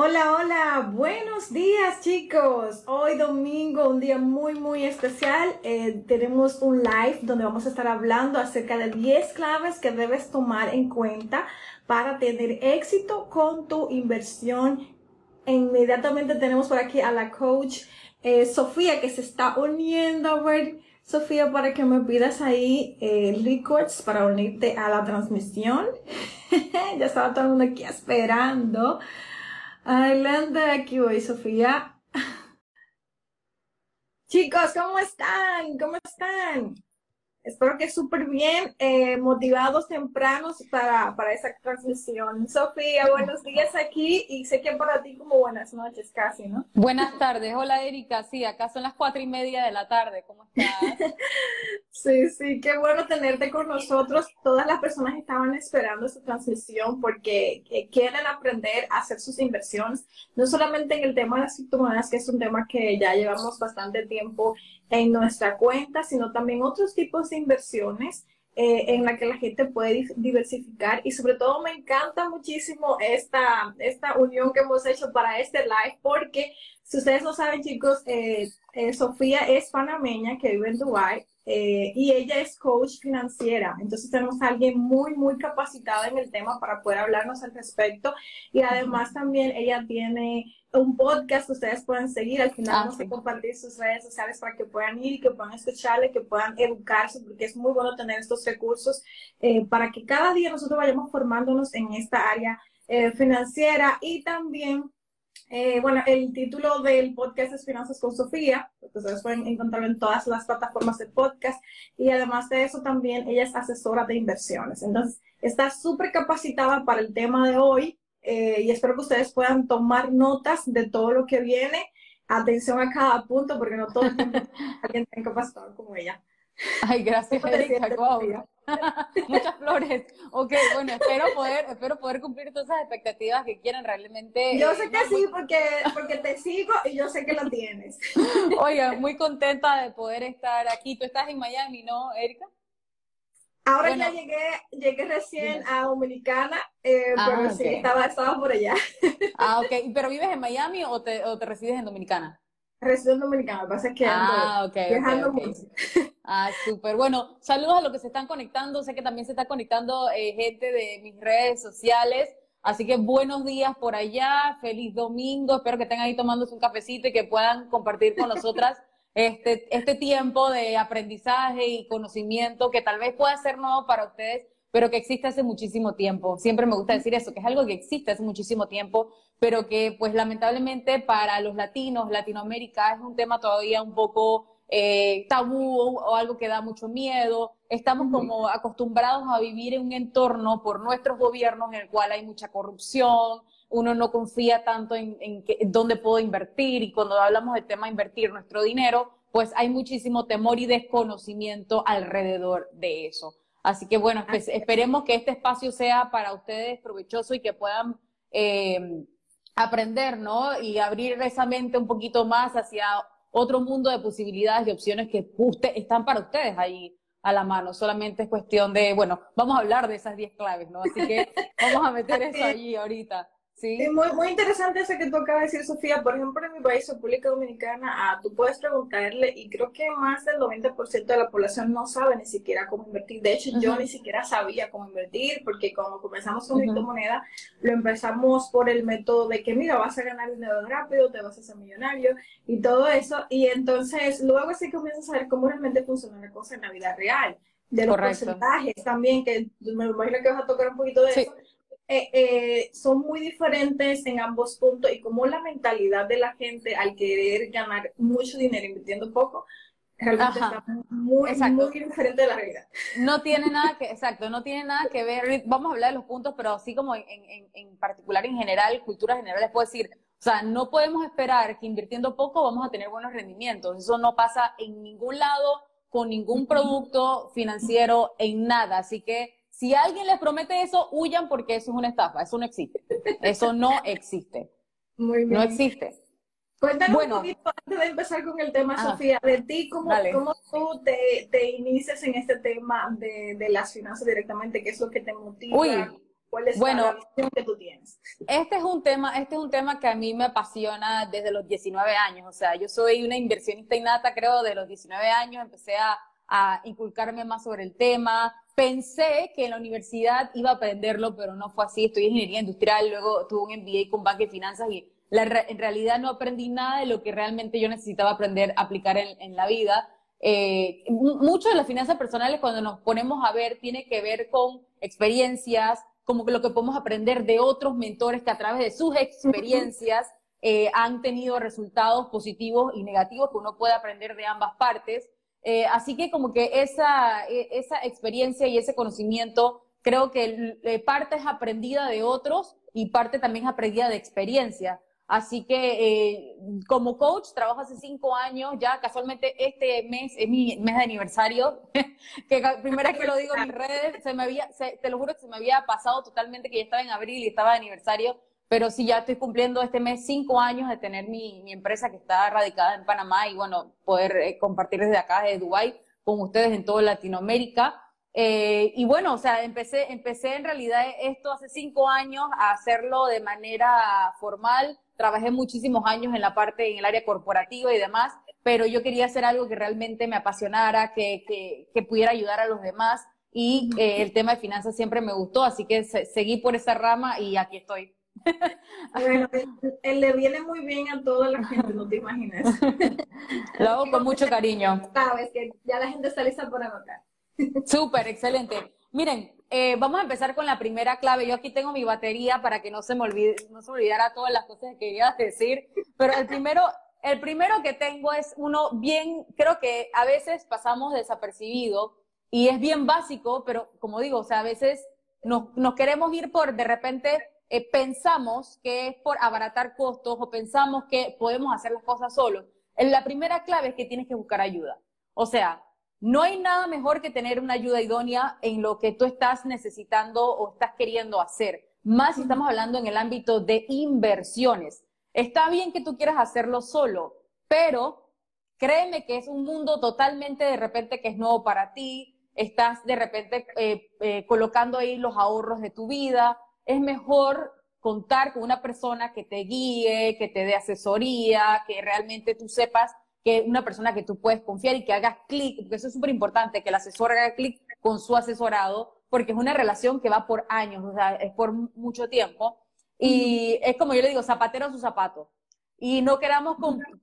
Hola, hola, buenos días chicos. Hoy domingo, un día muy, muy especial. Eh, tenemos un live donde vamos a estar hablando acerca de 10 claves que debes tomar en cuenta para tener éxito con tu inversión. Inmediatamente tenemos por aquí a la coach eh, Sofía que se está uniendo. A ver, Sofía, para que me pidas ahí eh, records para unirte a la transmisión. ya estaba todo el mundo aquí esperando. Adelante, aquí voy, Sofía. Chicos, ¿cómo están? ¿Cómo están? Espero que súper bien, eh, motivados tempranos para, para esa transmisión. Sofía, buenos días aquí y sé que para ti como buenas noches casi, ¿no? Buenas tardes, hola Erika, sí, acá son las cuatro y media de la tarde, ¿cómo estás? sí, sí, qué bueno tenerte con nosotros. Todas las personas estaban esperando esta transmisión porque eh, quieren aprender a hacer sus inversiones, no solamente en el tema de las criptomonedas, que es un tema que ya llevamos bastante tiempo en nuestra cuenta, sino también otros tipos de inversiones eh, en la que la gente puede diversificar. Y sobre todo me encanta muchísimo esta, esta unión que hemos hecho para este live porque si ustedes no saben chicos, eh, eh, Sofía es panameña que vive en Dubai y ella es coach financiera. Entonces tenemos a alguien muy, muy capacitada en el tema para poder hablarnos al respecto. Y además también ella tiene un podcast que ustedes pueden seguir. Al final ah, vamos a compartir sus redes sociales para que puedan ir y que puedan escucharle, que puedan educarse, porque es muy bueno tener estos recursos eh, para que cada día nosotros vayamos formándonos en esta área eh, financiera y también eh, bueno, el título del podcast es Finanzas con Sofía, ustedes pueden encontrarlo en todas las plataformas de podcast y además de eso también ella es asesora de inversiones. Entonces, está súper capacitada para el tema de hoy eh, y espero que ustedes puedan tomar notas de todo lo que viene. Atención a cada punto, porque no todo el mundo alguien tan capacitado como ella. Ay, gracias, Erika. Muchas flores. Ok, bueno, espero poder, espero poder cumplir todas esas expectativas que quieren realmente. Yo sé eh, que sí, porque, porque te sigo y yo sé que lo tienes. Oiga, muy contenta de poder estar aquí. Tú estás en Miami, ¿no, Erika? Ahora ya llegué, llegué recién a Dominicana, eh, ah, pero sí, estaba, estaba por allá. Ah, ok. ¿Pero vives en Miami o te, o te resides en Dominicana? Resido en Dominicana, lo que pasa es que ah, okay, viajando mucho. Ah, súper. Bueno, saludos a los que se están conectando. Sé que también se está conectando eh, gente de mis redes sociales. Así que buenos días por allá, feliz domingo. Espero que estén ahí tomándose un cafecito y que puedan compartir con nosotras este, este tiempo de aprendizaje y conocimiento que tal vez pueda ser nuevo para ustedes, pero que existe hace muchísimo tiempo. Siempre me gusta decir eso, que es algo que existe hace muchísimo tiempo, pero que pues lamentablemente para los latinos, Latinoamérica es un tema todavía un poco eh, tabú o algo que da mucho miedo. Estamos como acostumbrados a vivir en un entorno por nuestros gobiernos en el cual hay mucha corrupción, uno no confía tanto en, en, dónde puedo invertir y cuando hablamos del tema de invertir nuestro dinero, pues hay muchísimo temor y desconocimiento alrededor de eso. Así que bueno, pues, esperemos que este espacio sea para ustedes provechoso y que puedan eh, aprender, ¿no? Y abrir esa mente un poquito más hacia otro mundo de posibilidades y opciones que usted, están para ustedes ahí a la mano. Solamente es cuestión de, bueno, vamos a hablar de esas 10 claves, ¿no? Así que vamos a meter eso allí ahorita. Sí. muy, muy interesante eso que tú acabas de decir, Sofía. Por ejemplo, en mi país, República Dominicana, ah, tú puedes preguntarle y creo que más del 90% de la población no sabe ni siquiera cómo invertir. De hecho, yo ni siquiera sabía cómo invertir porque cuando comenzamos con criptomoneda, lo empezamos por el método de que, mira, vas a ganar dinero rápido, te vas a hacer millonario y todo eso. Y entonces, luego sí comienzas a ver cómo realmente funciona la cosa en la vida real. De los porcentajes también, que me imagino que vas a tocar un poquito de eso eh, eh, son muy diferentes en ambos puntos y como la mentalidad de la gente al querer ganar mucho dinero invirtiendo poco, realmente está muy, muy diferente de la realidad. No tiene nada que, exacto, no tiene nada que ver, vamos a hablar de los puntos, pero así como en, en, en particular, en general, cultura general, les puedo decir, O sea, no podemos esperar que invirtiendo poco vamos a tener buenos rendimientos. Eso no pasa en ningún lado, con ningún producto financiero, en nada. Así que si alguien les promete eso, huyan porque eso es una estafa. Eso no existe. Eso no existe. Muy bien. No existe. Cuéntanos bueno, un poquito antes de empezar con el tema, ah, Sofía, de ti, cómo, cómo tú te, te, inicias en este tema de, de, las finanzas directamente, qué es lo que te motiva. Uy, ¿Cuál es la visión que tú tienes? Este es un tema, este es un tema que a mí me apasiona desde los 19 años. O sea, yo soy una inversionista innata, creo, de los 19 años. Empecé a, a inculcarme más sobre el tema. Pensé que en la universidad iba a aprenderlo, pero no fue así. En ingeniería industrial, luego tuve un MBA con banca y finanzas y en realidad no aprendí nada de lo que realmente yo necesitaba aprender, aplicar en, la vida. Eh, mucho de las finanzas personales cuando nos ponemos a ver tiene que ver con experiencias, como lo que podemos aprender de otros mentores que a través de sus experiencias eh, han tenido resultados positivos y negativos que uno puede aprender de ambas partes. Eh, así que como que esa, e, esa experiencia y ese conocimiento creo que parte es aprendida de otros y parte también es aprendida de experiencia. Así que eh, como coach trabajo hace cinco años, ya casualmente este mes es mi mes de aniversario, que primera vez que lo digo en mis redes, se me había, te lo juro que se me había pasado totalmente que ya estaba en abril y estaba de aniversario, pero sí ya estoy cumpliendo este mes cinco años de tener mi, empresa que está radicada en Panamá y bueno, poder eh, compartir desde acá, desde Dubái, con ustedes en toda Latinoamérica. Eh, y bueno, o sea, empecé, empecé en realidad esto hace cinco años a hacerlo de manera formal, trabajé muchísimos años en la parte, en el área corporativa y demás, pero yo quería hacer algo que realmente me apasionara, que, que, pudiera ayudar a los demás y eh, el tema de finanzas siempre me gustó, así que seguí por esa rama y aquí estoy. Bueno, él, le viene muy bien a toda la gente, no te imaginas. Lo hago con mucho cariño. Sabes que ya la gente está lista para anotar. Súper, excelente. Miren, eh, vamos a empezar con la primera clave. Yo aquí tengo mi batería para que no se me olvide, no se olvidara todas las cosas que quería decir. Pero el primero, el primero que tengo es uno bien, creo que a veces pasamos desapercibido y es bien básico, pero como digo, o sea, a veces nos, nos queremos ir por, de repente, eh, pensamos que es por abaratar costos o pensamos que podemos hacer las cosas solos. La primera clave es que tienes que buscar ayuda. O sea, no hay nada mejor que tener una ayuda idónea en lo que tú estás necesitando o estás queriendo hacer, más si estamos hablando en el ámbito de inversiones. Está bien que tú quieras hacerlo solo, pero créeme que es un mundo totalmente de repente que es nuevo para ti, estás de repente eh, eh, colocando ahí los ahorros de tu vida, es mejor contar con una persona que te guíe, que te dé asesoría, que realmente tú sepas que una persona que tú puedes confiar y que hagas clic, porque eso es súper importante, que el asesor haga clic con su asesorado, porque es una relación que va por años, o sea, es por mucho tiempo. Y es como yo le digo, zapatero a su zapato. Y no queramos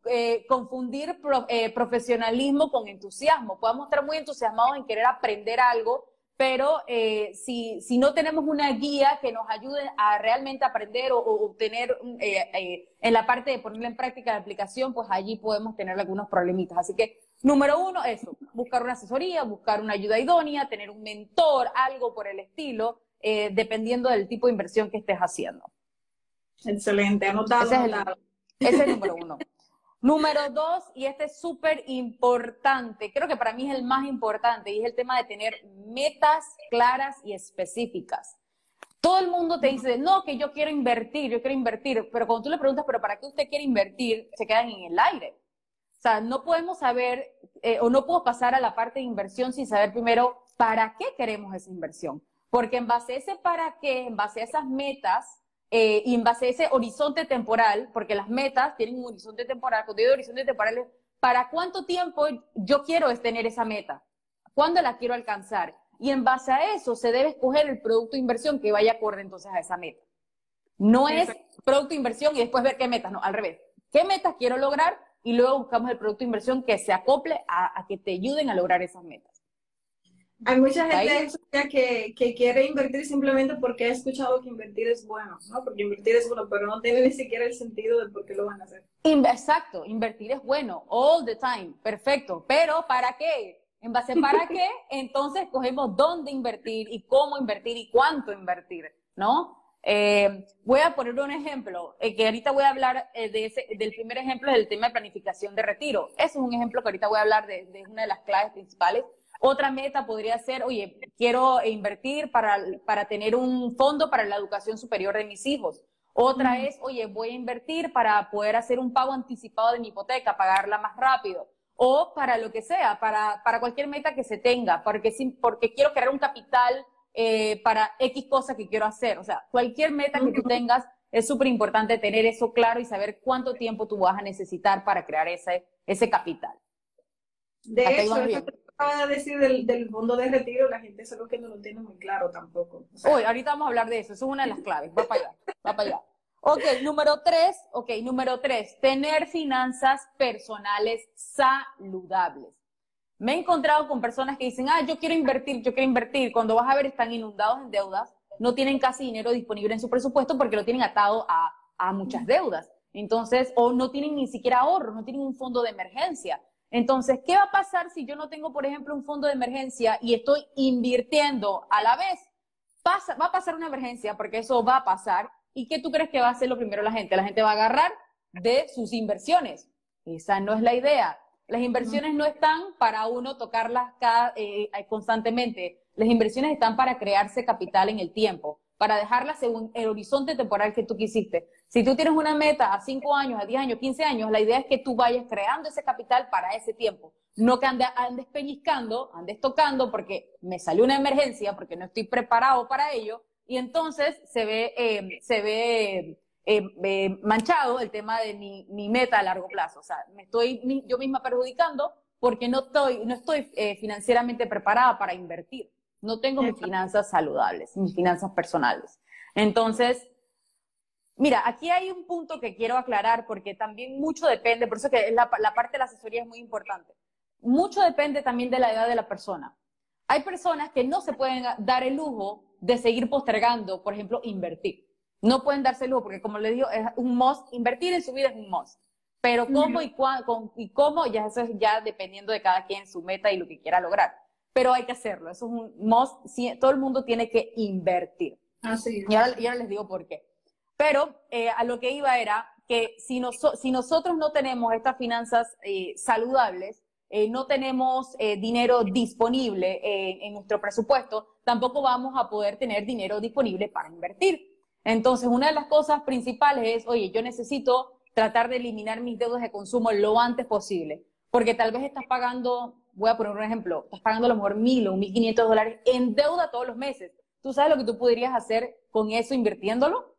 eh, confundir eh, profesionalismo con entusiasmo. Podemos estar muy entusiasmados en querer aprender algo, pero eh, si, si, no tenemos una guía que nos ayude a realmente aprender o, obtener eh, eh, en la parte de ponerla en práctica la aplicación, pues allí podemos tener algunos problemitas. Así que, número uno, eso, buscar una asesoría, buscar una ayuda idónea, tener un mentor, algo por el estilo, dependiendo del tipo de inversión que estés haciendo. Excelente, anotado. Ese es el, ese es el número uno. Número dos, y este es súper importante, creo que para mí es el más importante, y es el tema de tener metas claras y específicas. Todo el mundo te dice, no, que yo quiero invertir, yo quiero invertir, pero cuando tú le preguntas, pero ¿para qué usted quiere invertir? Se quedan en el aire. O sea, no podemos saber, eh, o no puedo pasar a la parte de inversión sin saber primero para qué queremos esa inversión. Porque en base a ese para qué, en base a esas metas, eh, y en base a ese horizonte temporal, porque las metas tienen un horizonte temporal, cuando digo horizonte temporal para cuánto tiempo yo quiero tener esa meta, cuándo la quiero alcanzar. Y en base a eso se debe escoger el producto de inversión que vaya acorde entonces a esa meta. No es producto de inversión y después ver qué metas, no, al revés. ¿Qué metas quiero lograr? Y luego buscamos el producto de inversión que se acople a que te ayuden a lograr esas metas. Hay mucha gente que, que, quiere invertir simplemente porque ha escuchado que invertir es bueno, ¿no? Porque invertir es bueno, pero no tiene ni siquiera el sentido de por qué lo van a hacer. Exacto, invertir es bueno, all the time, perfecto, pero ¿para qué? En base para qué, entonces cogemos dónde invertir y cómo invertir y cuánto invertir, ¿no? Eh, voy a poner un ejemplo, eh, que ahorita voy a hablar eh, de ese, del primer ejemplo del tema de planificación de retiro. Ese es un ejemplo que ahorita voy a hablar de, de una de las claves principales. Otra meta podría ser, oye, quiero invertir para, para tener un fondo para la educación superior de mis hijos. Otra es, oye, voy a invertir para poder hacer un pago anticipado de mi hipoteca, pagarla más rápido. O para lo que sea, para, para cualquier meta que se tenga, porque, porque quiero crear un capital eh, para X cosa que quiero hacer. O sea, cualquier meta que tú tengas, es súper importante tener eso claro y saber cuánto tiempo tú vas a necesitar para crear ese, ese capital. De hecho, acaba de decir del, fondo de retiro, la gente es que no lo tiene muy claro tampoco. Hoy, ahorita vamos a hablar de eso, eso es una de las claves, va para allá, va para allá. Ok, número tres, ok, número tres, tener finanzas personales saludables. Me he encontrado con personas que dicen, ah, yo quiero invertir, yo quiero invertir. Cuando vas a ver, están inundados en deudas, no tienen casi dinero disponible en su presupuesto porque lo tienen atado a, a muchas deudas. Entonces, o no tienen ni siquiera ahorro, no tienen un fondo de emergencia. Entonces, ¿qué va a pasar si yo no tengo, por ejemplo, un fondo de emergencia y estoy invirtiendo a la vez? Pasa, va a pasar una emergencia, porque eso va a pasar. ¿Y qué tú crees que va a hacer lo primero la gente? La gente va a agarrar de sus inversiones. Esa no es la idea. Las inversiones no están para uno tocarlas cada, eh, eh, constantemente. Las inversiones están para crearse capital en el tiempo, para dejarlas según el horizonte temporal que tú quisiste. Si tú tienes una meta a 5 años, a 10 años, 15 años, la idea es que tú vayas creando ese capital para ese tiempo. No que andes, andes pellizcando, andes tocando porque me salió una emergencia, porque no estoy preparado para ello, y entonces se ve, eh, se ve eh, manchado el tema de mi, mi, meta a largo plazo. O sea, me estoy yo misma perjudicando porque no estoy, no estoy eh, financieramente preparada para invertir. No tengo mis finanzas saludables, mis finanzas personales. Entonces, mira, aquí hay un punto que quiero aclarar porque también mucho depende, por eso que la, la parte de la asesoría es muy importante. Mucho depende también de la edad de la persona. Hay personas que no se pueden dar el lujo de seguir postergando, por ejemplo, invertir. No pueden darse lujo, porque como les digo, es un must, invertir en su vida es un must. Pero cómo y, cuándo, y cómo, ya eso es ya dependiendo de cada quien su meta y lo que quiera lograr. Pero hay que hacerlo, eso es un must, todo el mundo tiene que invertir. Así Y ahora, les digo por qué. Pero eh, a lo que iba era que si, si nosotros no tenemos estas finanzas eh, saludables, eh, no tenemos dinero disponible en nuestro presupuesto, tampoco vamos a poder tener dinero disponible para invertir. Entonces, una de las cosas principales es, oye, yo necesito tratar de eliminar mis deudas de consumo lo antes posible, porque tal vez estás pagando, voy a poner un ejemplo, estás pagando a lo mejor mil o mil quinientos dólares en deuda todos los meses. ¿Tú sabes lo que tú podrías hacer con eso invirtiéndolo?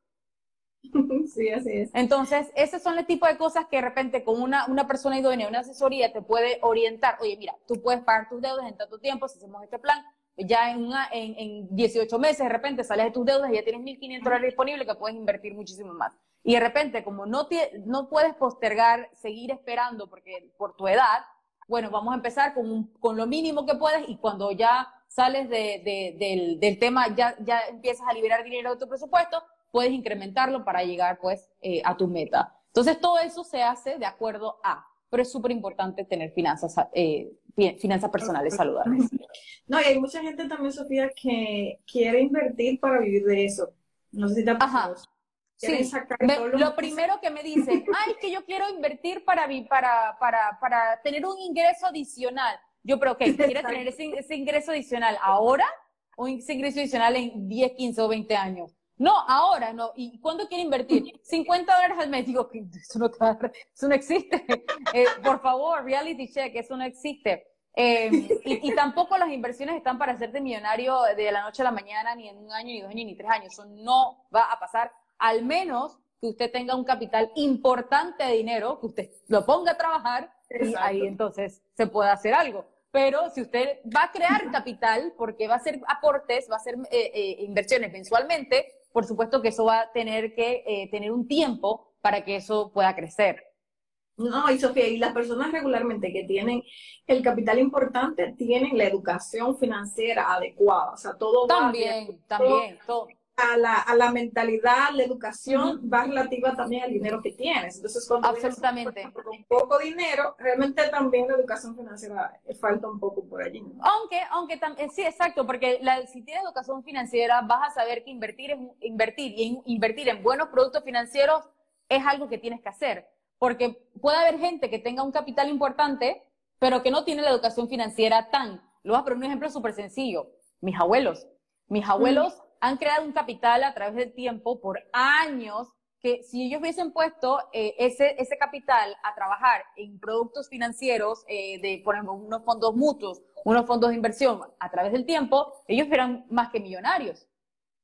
Sí, así es. Entonces, esos son el tipo de cosas que de repente con una, una persona idónea, una asesoría te puede orientar. Oye, mira, tú puedes pagar tus deudas en tanto tiempo si hacemos este plan, ya en, en, en, 18 meses de repente sales de tus deudas y ya tienes 1.500 dólares disponibles que puedes invertir muchísimo más. Y de repente, como no, no puedes postergar, seguir esperando porque por tu edad, bueno, vamos a empezar con, con lo mínimo que puedes y cuando ya sales de, de, del, del, tema, ya, ya empiezas a liberar dinero de tu presupuesto, puedes incrementarlo para llegar pues eh, a tu meta. Entonces, todo eso se hace de acuerdo a, pero es súper importante tener finanzas eh, finanzas personales saludables. No, y hay mucha gente también, Sofía, que quiere invertir para vivir de eso. No sé si te ha pasado. Sí, lo primero que me dicen, ay, que yo quiero invertir para, para, para, para tener un ingreso adicional. Yo, pero, ¿qué? ¿Quieres tener ese, ese, ingreso adicional ahora o ese ingreso adicional en 10, 15 o 20 años? No, ahora no. ¿Y cuándo quiere invertir? 50 dólares al mes. Digo, eso no, eso no existe. Eh, por favor, reality check, eso no existe. Eh, y, tampoco las inversiones están para hacerte millonario de la noche a la mañana, ni en un año, ni dos años, ni tres años. Eso no va a pasar, al menos que usted tenga un capital importante de dinero, que usted lo ponga a trabajar y ahí entonces se puede hacer algo. Pero si usted va a crear capital, porque va a hacer aportes, va a hacer eh, inversiones mensualmente, por supuesto que eso va a tener que eh, tener un tiempo para que eso pueda crecer. No, y Sofía, y las personas regularmente que tienen el capital importante tienen la educación financiera adecuada, o sea, todo también, va También, todo, a la, a la mentalidad, la educación va relativa también al dinero que tienes. Entonces, cuando Absolutamente. con poco dinero, realmente también la educación financiera falta un poco por allí. Aunque, aunque también, sí, exacto, porque la, si tienes educación financiera, vas a saber que invertir es invertir y invertir en buenos productos financieros es algo que tienes que hacer. Porque puede haber gente que tenga un capital importante, pero que no tiene la educación financiera tan. Lo voy a poner un ejemplo súper sencillo. Mis abuelos. Mis abuelos han creado un capital a través del tiempo por años que si ellos hubiesen puesto eh, ese, ese capital a trabajar en productos financieros, eh, de, por ejemplo, unos fondos mutuos, unos fondos de inversión a través del tiempo, ellos eran más que millonarios.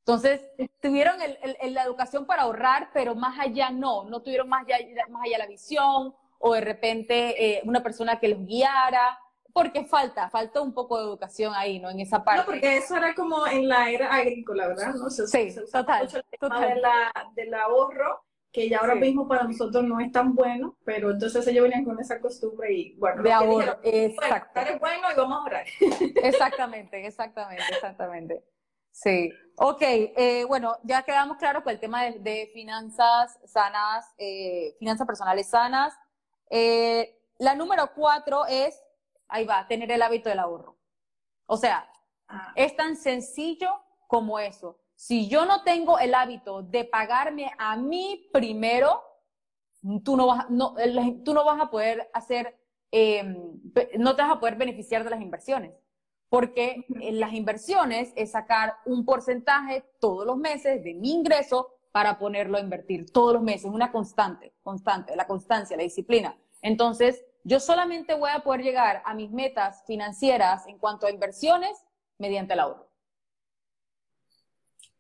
Entonces, tuvieron el, la educación para ahorrar, pero más allá no, no tuvieron más allá, más allá la visión o de repente eh, una persona que los guiara porque falta, falta un poco de educación ahí, ¿no? En esa parte. No, porque eso era como en la era agrícola, ¿verdad? ¿No? Se, sí, total, De la, del ahorro, que ya ahora mismo para nosotros no es tan bueno, pero entonces ellos venían con esa costumbre y, bueno, de ahorro, exacto. Bueno, bueno y vamos a ahorrar. Exactamente, exactamente, exactamente. Sí, ok, eh, bueno, ya quedamos claros con el tema de, finanzas sanas, eh, finanzas personales sanas. Eh, la número cuatro es ahí va, tener el hábito del ahorro. O sea, ah. es tan sencillo como eso. Si yo no tengo el hábito de pagarme a mí primero, tú no vas, no, tú no vas a poder hacer, em, no te vas a poder beneficiar de las inversiones. Porque en las inversiones es sacar un porcentaje todos los meses de mi ingreso para ponerlo a invertir todos los meses, una constante, constante, la constancia, la disciplina. Entonces, yo solamente voy a poder llegar a mis metas financieras en cuanto a inversiones mediante el ahorro.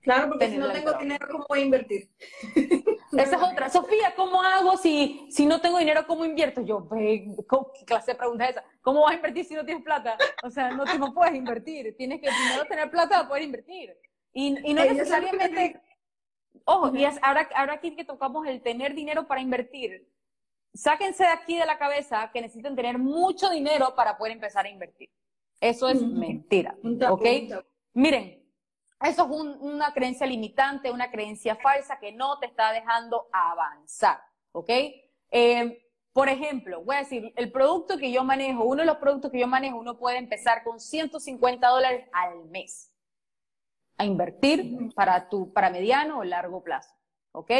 Claro, porque si no tengo dinero, ¿cómo voy a invertir? Esa es otra. Sofía, ¿cómo hago si, si no tengo dinero, cómo invierto? Yo, ¿qué clase de pregunta es esa? ¿Cómo vas a invertir si no tienes plata? O sea, no, te, no puedes invertir. Tienes que primero tener plata para poder invertir. Y, y no necesariamente... Ojo, y es, ahora, ahora aquí que tocamos el tener dinero para invertir, sáquense de aquí de la cabeza que necesitan tener mucho dinero para poder empezar a invertir. Eso es mentira. ¿Ok? Miren, eso es una creencia limitante, una creencia falsa que no te está dejando avanzar. ¿Ok? Eh, por ejemplo, voy a decir, el producto que yo manejo, uno de los productos que yo manejo, uno puede empezar con 150 dólares al mes a invertir para tu, para mediano o largo plazo. ¿Ok?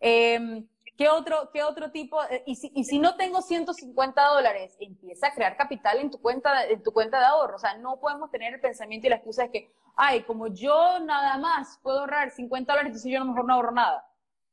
Eh, ¿Qué otro, qué otro tipo? Eh, y, si, y si no tengo 150 dólares, empieza a crear capital en tu cuenta, en tu cuenta de ahorro. O sea, no podemos tener el pensamiento y la excusa de que, ay, como yo nada más puedo ahorrar 50 dólares, entonces yo a lo mejor no ahorro nada.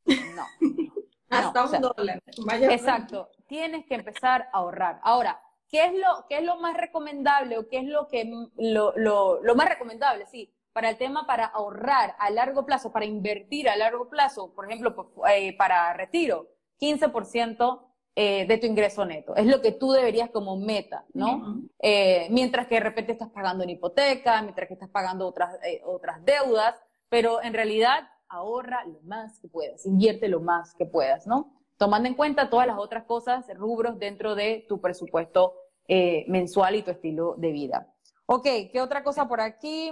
No. Hasta un dólar. exacto. Tienes que empezar a ahorrar. Ahora, ¿qué es lo, qué es lo más recomendable o qué es lo que lo, lo, lo más recomendable? Sí, para el tema para ahorrar a largo plazo, para invertir a largo plazo, por ejemplo, eh, para retiro, 15% eh, de tu ingreso neto. Es lo que tú deberías como meta, ¿no? Eh, mientras que de repente estás pagando una hipoteca, mientras que estás pagando otras, otras deudas, pero en realidad ahorra lo más que puedas, invierte lo más que puedas, ¿no? Tomando en cuenta todas las otras cosas, rubros dentro de tu presupuesto mensual y tu estilo de vida. Ok, ¿qué otra cosa por aquí?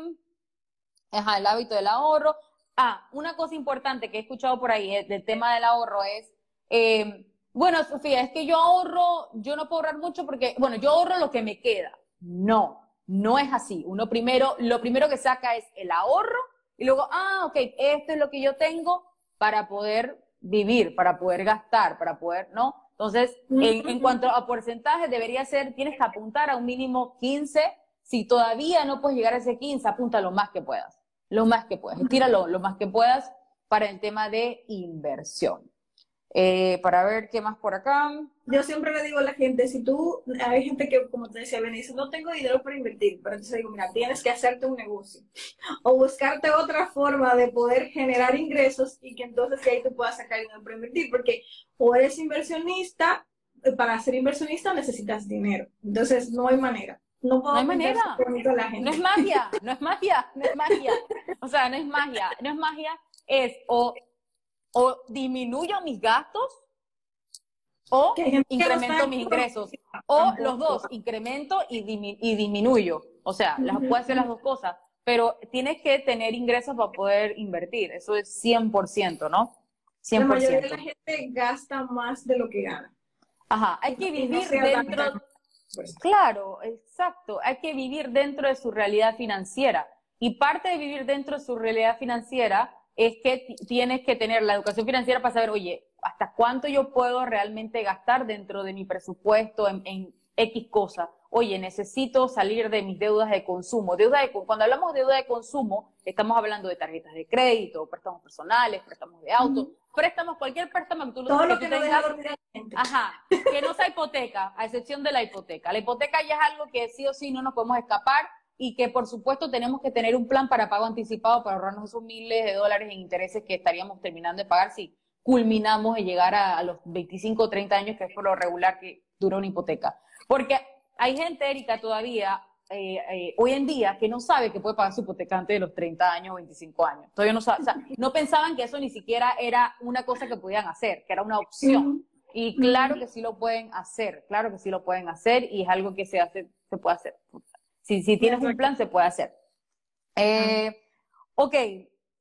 Ajá, el hábito del ahorro. Ah, una cosa importante que he escuchado por ahí eh, del tema del ahorro es, eh, bueno, Sofía, es que yo ahorro, yo no puedo ahorrar mucho porque, bueno, yo ahorro lo que me queda. No, no es así. Uno primero, lo primero que saca es el ahorro y luego, ah, ok, esto es lo que yo tengo para poder vivir, para poder gastar, para poder, ¿no? Entonces, en, en cuanto a porcentaje, debería ser, tienes que apuntar a un mínimo 15. Si todavía no puedes llegar a ese 15, apunta lo más que puedas lo más que puedas, estíralo lo más que puedas para el tema de inversión. Eh, para ver qué más por acá. Yo siempre le digo a la gente, si tú, hay gente que, como te decía, dice, no tengo dinero para invertir, pero entonces digo, mira, tienes que hacerte un negocio o buscarte otra forma de poder generar ingresos y que entonces ahí tú puedas sacar dinero para invertir, porque o eres inversionista, para ser inversionista necesitas dinero, entonces no hay manera. No, hay manera. No es magia, no es magia, no es magia. O sea, no es magia, no es magia, es o, o disminuyo mis gastos o incremento mis ingresos. O los dos, incremento y, y disminuyo. O sea, las, puedo hacer las dos cosas. pero tienes que tener ingresos para poder invertir. Eso es 100%, ¿no? 100%. La mayoría de la gente gasta más de lo que gana. Ajá, hay que vivir dentro... Pues. Claro, exacto. Hay que vivir dentro de su realidad financiera. Y parte de vivir dentro de su realidad financiera es que tienes que tener la educación financiera para saber, oye, hasta cuánto yo puedo realmente gastar dentro de mi presupuesto en, X cosa. Oye, necesito salir de mis deudas de consumo. Deuda de, cuando hablamos de deuda de consumo, estamos hablando de tarjetas de crédito, préstamos personales, préstamos de auto, préstamos, cualquier préstamo que tú, Todo lo que, tengas. Ajá, que no sea hipoteca, a excepción de la hipoteca. La hipoteca ya es algo que sí o sí no nos podemos escapar y que por supuesto tenemos que tener un plan para pago anticipado para ahorrarnos esos miles de dólares en intereses que estaríamos terminando de pagar si culminamos en llegar a, los 25 o 30 años, que es por lo regular que dura una hipoteca. Porque hay gente, Erika, todavía, eh, eh, hoy en día, que no sabe que puede pagar su hipoteca antes de los 30 años o 25 años. Todavía no sabe, o sea, no pensaban que eso ni siquiera era una cosa que podían hacer, que era una opción. Y claro que sí lo pueden hacer, claro que sí lo pueden hacer y es algo que se hace, se puede hacer. Si, si tienes un plan, se puede hacer. Eh, ok,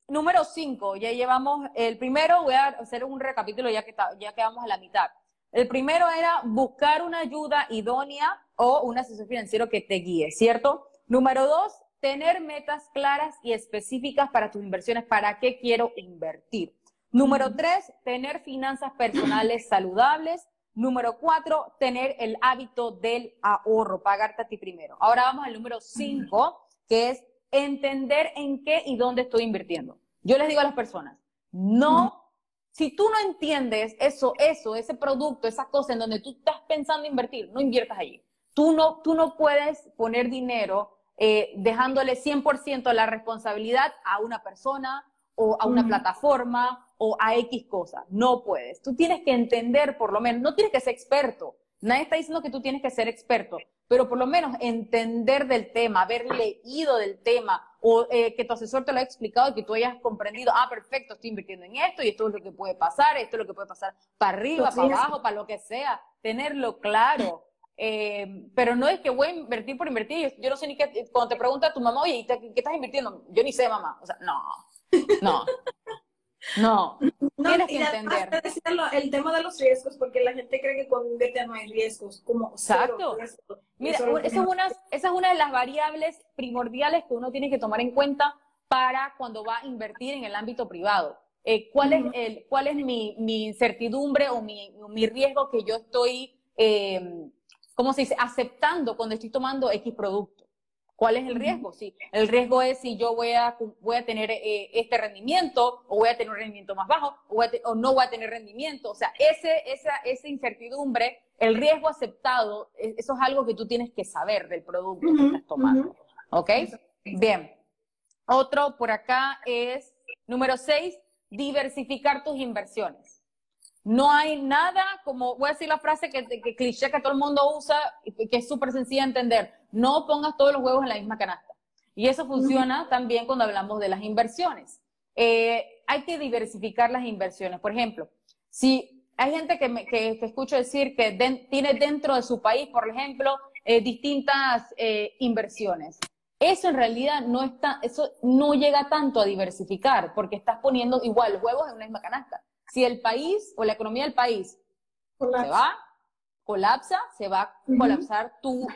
número 5, ya llevamos, el primero voy a hacer un recapítulo ya que ya quedamos a la mitad. El primero era buscar una ayuda idónea o un asesor financiero que te guíe, ¿cierto? Número dos, tener metas claras y específicas para tus inversiones, para qué quiero invertir. Número tres, tener finanzas personales saludables. Número cuatro, tener el hábito del ahorro, pagarte a ti primero. Ahora vamos al número cinco, que es entender en qué y dónde estoy invirtiendo. Yo les digo a las personas, no si tú no entiendes eso, eso, ese producto, esa cosa en donde tú estás pensando invertir, no inviertas allí. Tú no, tú no puedes poner dinero eh, dejándole 100% la responsabilidad a una persona o a una plataforma o a X cosa. No puedes. Tú tienes que entender, por lo menos, no tienes que ser experto. Nadie está diciendo que tú tienes que ser experto, pero por lo menos entender del tema, haber leído del tema, o eh, que tu asesor te lo haya explicado y que tú hayas comprendido, ah, perfecto, estoy invirtiendo en esto y esto es lo que puede pasar, esto es lo que puede pasar para arriba, para abajo, para lo que sea, tenerlo claro. Eh, pero no es que voy a invertir por invertir, yo no sé ni qué, cuando te pregunta tu mamá, oye, ¿qué estás invirtiendo? Yo ni sé, mamá, o sea, no, no. No, tienes que entender. el tema de los riesgos, porque la gente cree que cuando invierte no hay riesgos, como Exacto. Mira, esa es, una, esa es una de las variables primordiales que uno tiene que tomar en cuenta para cuando va a invertir en el ámbito privado. Eh, ¿Cuál es, el, cuál es mi, mi incertidumbre o mi, mi, riesgo que yo estoy, eh, ¿cómo se dice?, aceptando cuando estoy tomando X producto. ¿Cuál es el riesgo? Sí, el riesgo es si yo voy a, voy a tener eh, este rendimiento o voy a tener un rendimiento más bajo o, no voy a tener rendimiento. O sea, ese, esa, esa incertidumbre, el riesgo aceptado, e, eso es algo que tú tienes que saber del producto que estás tomando. ¿Ok? Bien. Otro por acá es, número seis, diversificar tus inversiones. No hay nada, como voy a decir la frase que, que cliché que todo el mundo usa, que es súper sencilla de entender, no pongas todos los huevos en la misma canasta. Y eso funciona también cuando hablamos de las inversiones. Eh, hay que diversificar las inversiones. Por ejemplo, si hay gente que, me, que, escucho decir que tiene dentro de su país, por ejemplo, eh, distintas eh, inversiones. Eso en realidad no está, eso no llega tanto a diversificar, porque estás poniendo igual los huevos en una misma canasta. Si el país o la economía del país se va, colapsa, se va a colapsar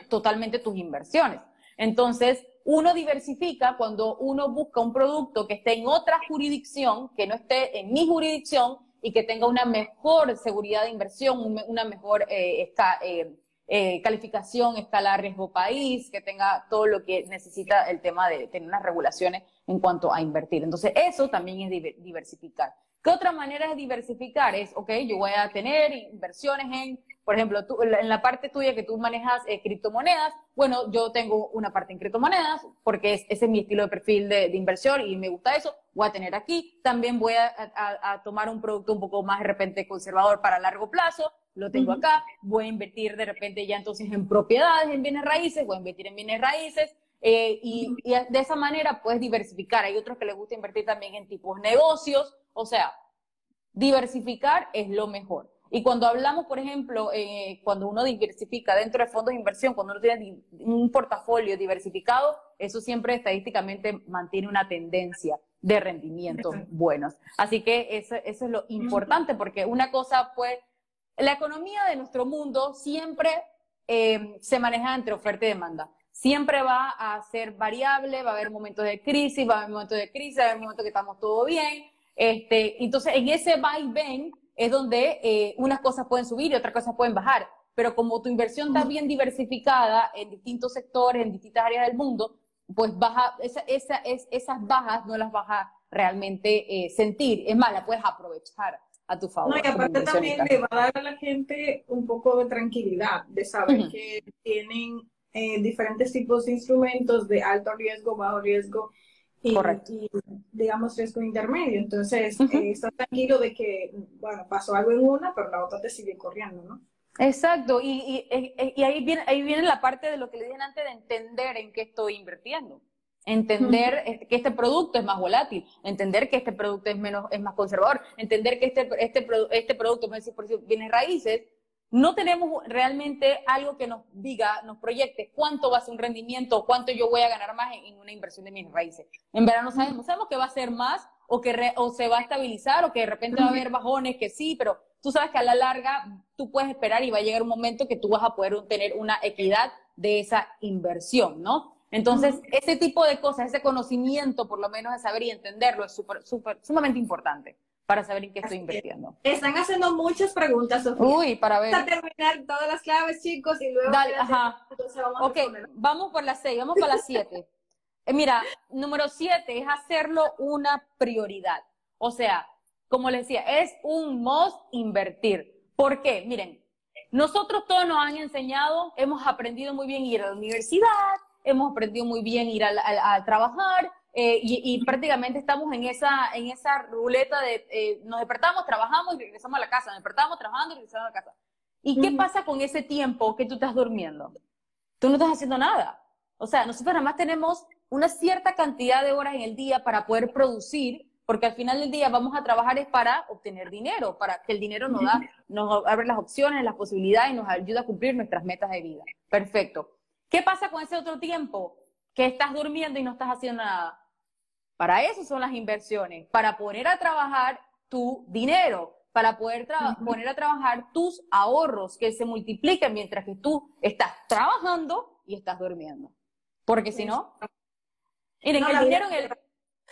totalmente tus inversiones. Entonces, uno diversifica cuando uno busca un producto que esté en otra jurisdicción, que no esté en mi jurisdicción y que tenga una mejor seguridad de inversión, una mejor eh, eh, eh, calificación, escala riesgo país, que tenga todo lo que necesita el tema de tener unas regulaciones en cuanto a invertir. Entonces, eso también es diversificar. ¿Qué otra manera de diversificar? Es, ok, yo voy a tener inversiones en, por ejemplo, tú, en la parte tuya que tú manejas eh, criptomonedas, bueno, yo tengo una parte en criptomonedas porque ese es mi estilo de perfil de, inversión y me gusta eso, voy a tener aquí. También voy a, tomar un producto un poco más de repente conservador para largo plazo, lo tengo acá, voy a invertir de repente ya entonces en propiedades, en bienes raíces, voy a invertir en bienes raíces, eh, y, y, de esa manera puedes diversificar. Hay otros que les gusta invertir también en tipos negocios, o sea, diversificar es lo mejor. Y cuando hablamos, por ejemplo, eh, cuando uno diversifica dentro de fondos de inversión, cuando uno tiene un portafolio diversificado, eso siempre estadísticamente mantiene una tendencia de rendimientos buenos. Así que eso, eso es lo importante, porque una cosa, pues, la economía de nuestro mundo siempre eh, se maneja entre oferta y demanda. Siempre va a ser variable, va a haber momentos de crisis, va a haber momentos de crisis, va a haber momentos que estamos todo bien. Este, entonces, en ese va y ven es donde eh, unas cosas pueden subir y otras cosas pueden bajar. Pero como tu inversión está bien diversificada en distintos sectores, en distintas áreas del mundo, pues baja, esa, esa, es, esas bajas no las vas a realmente eh, sentir. Es más, las puedes aprovechar a tu favor. No, y aparte también le va a dar a la gente un poco de tranquilidad, de saber que tienen eh, diferentes tipos de instrumentos de alto riesgo, bajo riesgo y, digamos riesgo intermedio. Entonces, eh, estás tranquilo de que, bueno, pasó algo en una, pero la otra te sigue corriendo, ¿no? Exacto, y, y, y, ahí, viene, ahí viene la parte de lo que le dije antes de entender en qué estoy invirtiendo. Entender que este producto es más volátil, entender que este producto es menos, es más conservador, entender que este, este, este producto, por bienes raíces, no tenemos realmente algo que nos diga, nos proyecte cuánto va a ser un rendimiento, cuánto yo voy a ganar más en, una inversión de bienes raíces. En verano sabemos, sabemos que va a ser más o que o se va a estabilizar o que de repente va a haber bajones, que sí, pero tú sabes que a la larga tú puedes esperar y va a llegar un momento que tú vas a poder tener una equidad de esa inversión, ¿no? Entonces, ese tipo de cosas, ese conocimiento, por lo menos de saber y entenderlo, es súper, súper, sumamente importante para saber en qué estoy invirtiendo. Están haciendo muchas preguntas, Sofía. Uy, para ver. Vamos a terminar todas las claves, chicos, y luego... Dale, ajá. vamos ok, vamos por las seis, vamos por las siete. Eh, mira, número siete es hacerlo una prioridad. O sea, como les decía, es un must invertir. ¿Por qué? Miren, nosotros todos nos han enseñado, hemos aprendido muy bien ir a la universidad, hemos aprendido muy bien ir a, trabajar eh, y, prácticamente estamos en esa, en esa ruleta de eh, nos despertamos, trabajamos y regresamos a la casa, nos despertamos, trabajando y regresamos a la casa. ¿Y qué pasa con ese tiempo que tú estás durmiendo? Tú no estás haciendo nada. O sea, nosotros nada más tenemos una cierta cantidad de horas en el día para poder producir, porque al final del día vamos a trabajar es para obtener dinero, para que el dinero nos da, nos abre las opciones, las posibilidades y nos ayuda a cumplir nuestras metas de vida. Perfecto. ¿Qué pasa con ese otro tiempo que estás durmiendo y no estás haciendo nada? Para eso son las inversiones, para poner a trabajar tu dinero, para poder poner a trabajar tus ahorros que se multipliquen mientras que tú estás trabajando y estás durmiendo. Porque si no, miren, el dinero en el...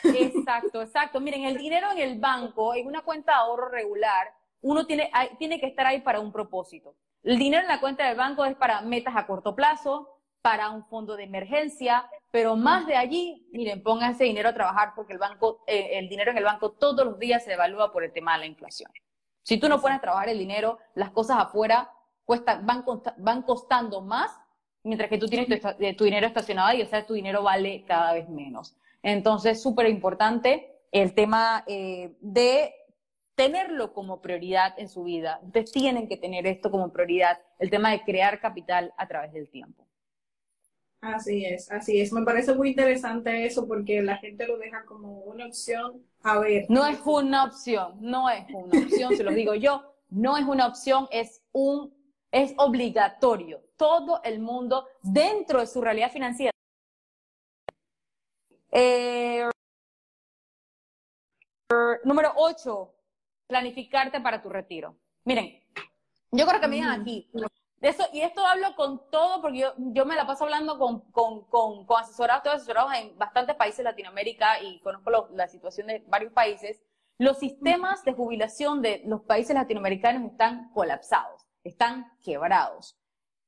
Exacto, exacto. Miren, el dinero en el banco, en una cuenta de ahorro regular, uno tiene, tiene que estar ahí para un propósito. El dinero en la cuenta del banco es para metas a corto plazo, para un fondo de emergencia, pero más de allí, miren, pongan ese dinero a trabajar porque el banco, eh, el dinero en el banco todos los días se evalúa por el tema de la inflación. Si tú no pones a trabajar el dinero, las cosas afuera cuestan, van, van costando más, mientras que tú tienes tu, dinero estacionado ahí, o sea, tu dinero vale cada vez menos. Entonces, súper importante el tema eh, de tenerlo como prioridad en su vida. Ustedes tienen que tener esto como prioridad, el tema de crear capital a través del tiempo. Así es, así es. Me parece muy interesante eso porque la gente lo deja como una opción a ver. No es una opción, no es una opción, se lo digo yo, no es una opción, es un, es obligatorio. Todo el mundo dentro de su realidad financiera. Eh, número 8, planificarte para tu retiro. Miren, yo creo que me digan aquí, eso, y esto hablo con todo porque yo, yo me la paso hablando con, con, con, con asesorados, asesorados en bastantes países de Latinoamérica y conozco la situación de varios países. Los sistemas de jubilación de los países latinoamericanos están colapsados, están quebrados.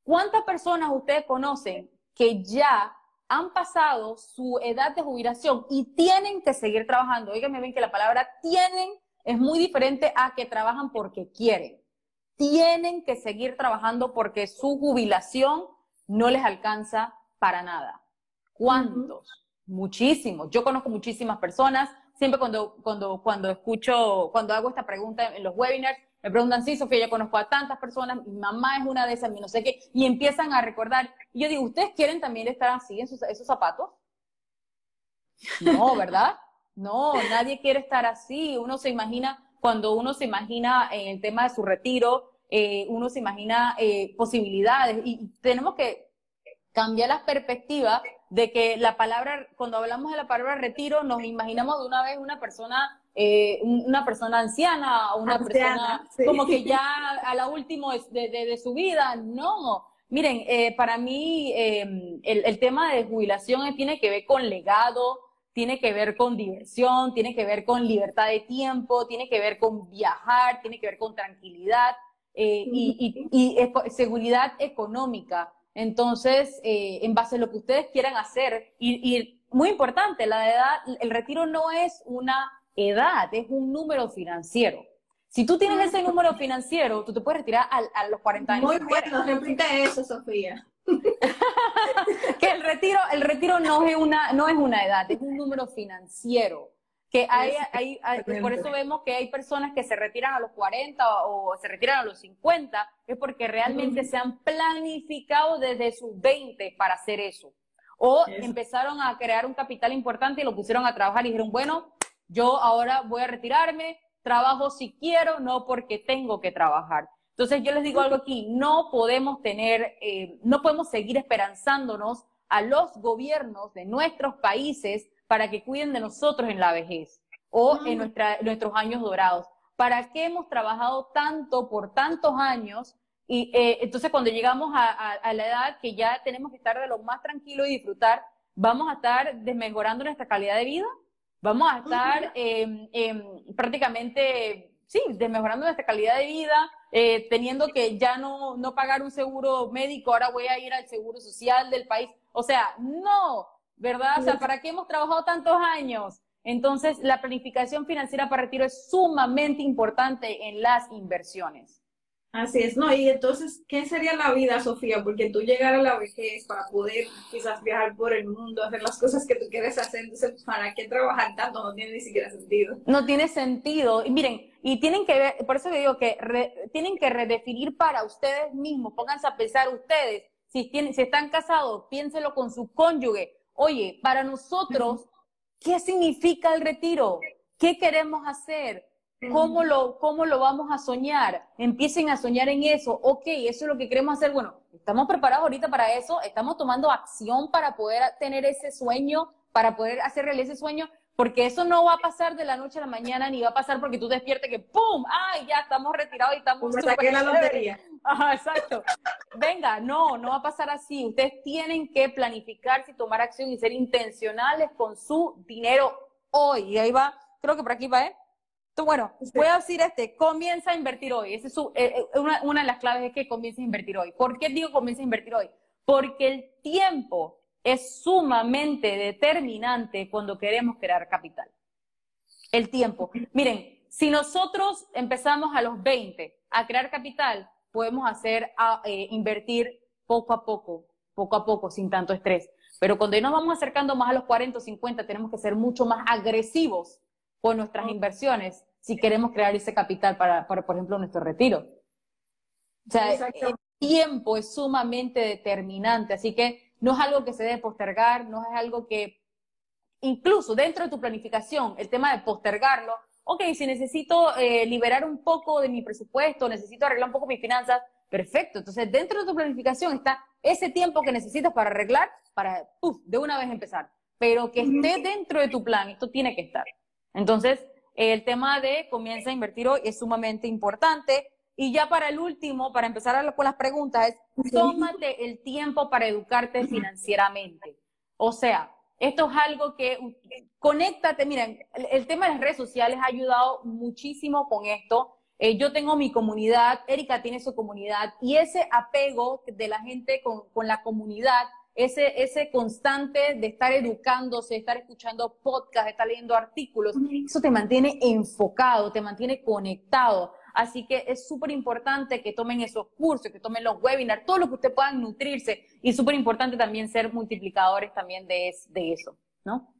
¿Cuántas personas ustedes conocen que ya han pasado su edad de jubilación y tienen que seguir trabajando? Oiganme bien que la palabra tienen es muy diferente a que trabajan porque quieren tienen que seguir trabajando porque su jubilación no les alcanza para nada. ¿Cuántos? Muchísimos. Yo conozco muchísimas personas. Siempre cuando, cuando, cuando escucho, cuando hago esta pregunta en los webinars, me preguntan, sí, Sofía, yo conozco a tantas personas, mi mamá es una de esas, no sé qué, y empiezan a recordar. Y yo digo, ¿ustedes quieren también estar así en esos zapatos? No, ¿verdad? No, nadie quiere estar así. Uno se imagina cuando uno se imagina en el tema de su retiro, eh, uno se imagina eh, posibilidades. Y tenemos que cambiar las perspectivas de que la palabra, cuando hablamos de la palabra retiro, nos imaginamos de una vez una persona, eh, una persona anciana, una persona como que ya a la última de, de, su vida. No, miren, eh, para mí em, el, el, tema de jubilación tiene que ver con legado, tiene que ver con diversión, tiene que ver con libertad de tiempo, tiene que ver con viajar, tiene que ver con tranquilidad eh, y, y, y seguridad económica. Entonces, eh, en base a lo que ustedes quieran hacer, y, muy importante, la edad, el retiro no es una edad, es un número financiero. Si tú tienes ese número financiero, tú te puedes retirar a, los 40 años. Muy bueno, repite eso, Sofía. que el retiro, el retiro no es una, no es una edad, es un número financiero que hay, hay, por eso vemos que hay personas que se retiran a los 40 o se retiran a los 50, es porque realmente se han planificado desde sus 20 para hacer eso. O empezaron a crear un capital importante y lo pusieron a trabajar y dijeron, bueno, yo ahora voy a retirarme, trabajo si quiero, no porque tengo que trabajar. Entonces yo les digo algo aquí, no podemos tener, eh, no podemos seguir esperanzándonos a los gobiernos de nuestros países para que cuiden de nosotros en la vejez o en nuestra, nuestros años dorados. ¿Para qué hemos trabajado tanto por tantos años? Y eh, entonces cuando llegamos a, la edad que ya tenemos que estar de lo más tranquilo y disfrutar, vamos a estar desmejorando nuestra calidad de vida, vamos a estar em, em, prácticamente, sí, desmejorando nuestra calidad de vida, eh, teniendo que ya no, no pagar un seguro médico, ahora voy a ir al seguro social del país. O sea, no, ¿verdad? O sea, ¿para qué hemos trabajado tantos años? Entonces, la planificación financiera para retiro es sumamente importante en las inversiones. Así es, ¿no? Y entonces, ¿qué sería la vida, Sofía? Porque tú llegar a la vejez para poder quizás viajar por el mundo, hacer las cosas que tú quieres hacer, entonces, ¿para qué trabajar tanto? No tiene ni siquiera sentido. No tiene sentido. Y miren, y tienen que ver, por eso digo que tienen que redefinir para ustedes mismos, pónganse a pensar ustedes, si, tienen, si están casados, piénselo con su cónyuge, Oye, para nosotros, ¿qué significa el retiro? ¿Qué queremos hacer? ¿Cómo lo, ¿Cómo lo vamos a soñar? Empiecen a soñar en eso. Ok, eso es lo que queremos hacer. Bueno, estamos preparados ahorita para eso. Estamos tomando acción para poder tener ese sueño, para poder hacer real ese sueño. Porque eso no va a pasar de la noche a la mañana, ni va a pasar porque tú despiertes que ¡pum! ¡Ay, ya estamos retirados y estamos saqué la lotería. Ajá, exacto. Venga, no, no va a pasar así. Ustedes tienen que planificarse y tomar acción y ser intencionales con su dinero hoy. Y ahí va, creo que por aquí va, ¿eh? Entonces, bueno, voy a decir este, comienza a invertir hoy. Esa es su, eh, eh, una, una de las claves es que comienza a invertir hoy. ¿Por qué digo comienza a invertir hoy? Porque el tiempo es sumamente determinante cuando queremos crear capital. El tiempo. Miren, si nosotros empezamos a los 20 a crear capital, podemos hacer a, eh, invertir poco a poco, poco a poco, sin tanto estrés. Pero cuando nos vamos acercando más a los 40 o 50, tenemos que ser mucho más agresivos con nuestras inversiones si queremos crear ese capital para, para por ejemplo, nuestro retiro. O sea, el tiempo es sumamente determinante, así que no es algo que se debe postergar, no es algo que, incluso dentro de tu planificación, el tema de postergarlo, ok, si necesito eh, liberar un poco de mi presupuesto, necesito arreglar un poco mis finanzas, perfecto. Entonces, dentro de tu planificación está ese tiempo que necesitas para arreglar, para, puff, de una vez empezar. Pero que esté dentro de tu plan, esto tiene que estar. Entonces, el tema de comienza a invertir hoy es sumamente importante. Y ya para el último, para empezar con las preguntas, es tómate el tiempo para educarte financieramente. O sea, esto es algo que conéctate, miren, el, tema de las redes sociales ha ayudado muchísimo con esto. Eh, yo tengo mi comunidad, Erika tiene su comunidad y ese apego de la gente con, con la comunidad, ese, ese constante de estar educándose, de estar escuchando podcasts, de estar leyendo artículos, eso te mantiene enfocado, te mantiene conectado. Así que es súper importante que tomen esos cursos, que tomen los webinars, todo lo que ustedes puedan nutrirse. Y súper importante también ser multiplicadores también de, de eso, ¿no?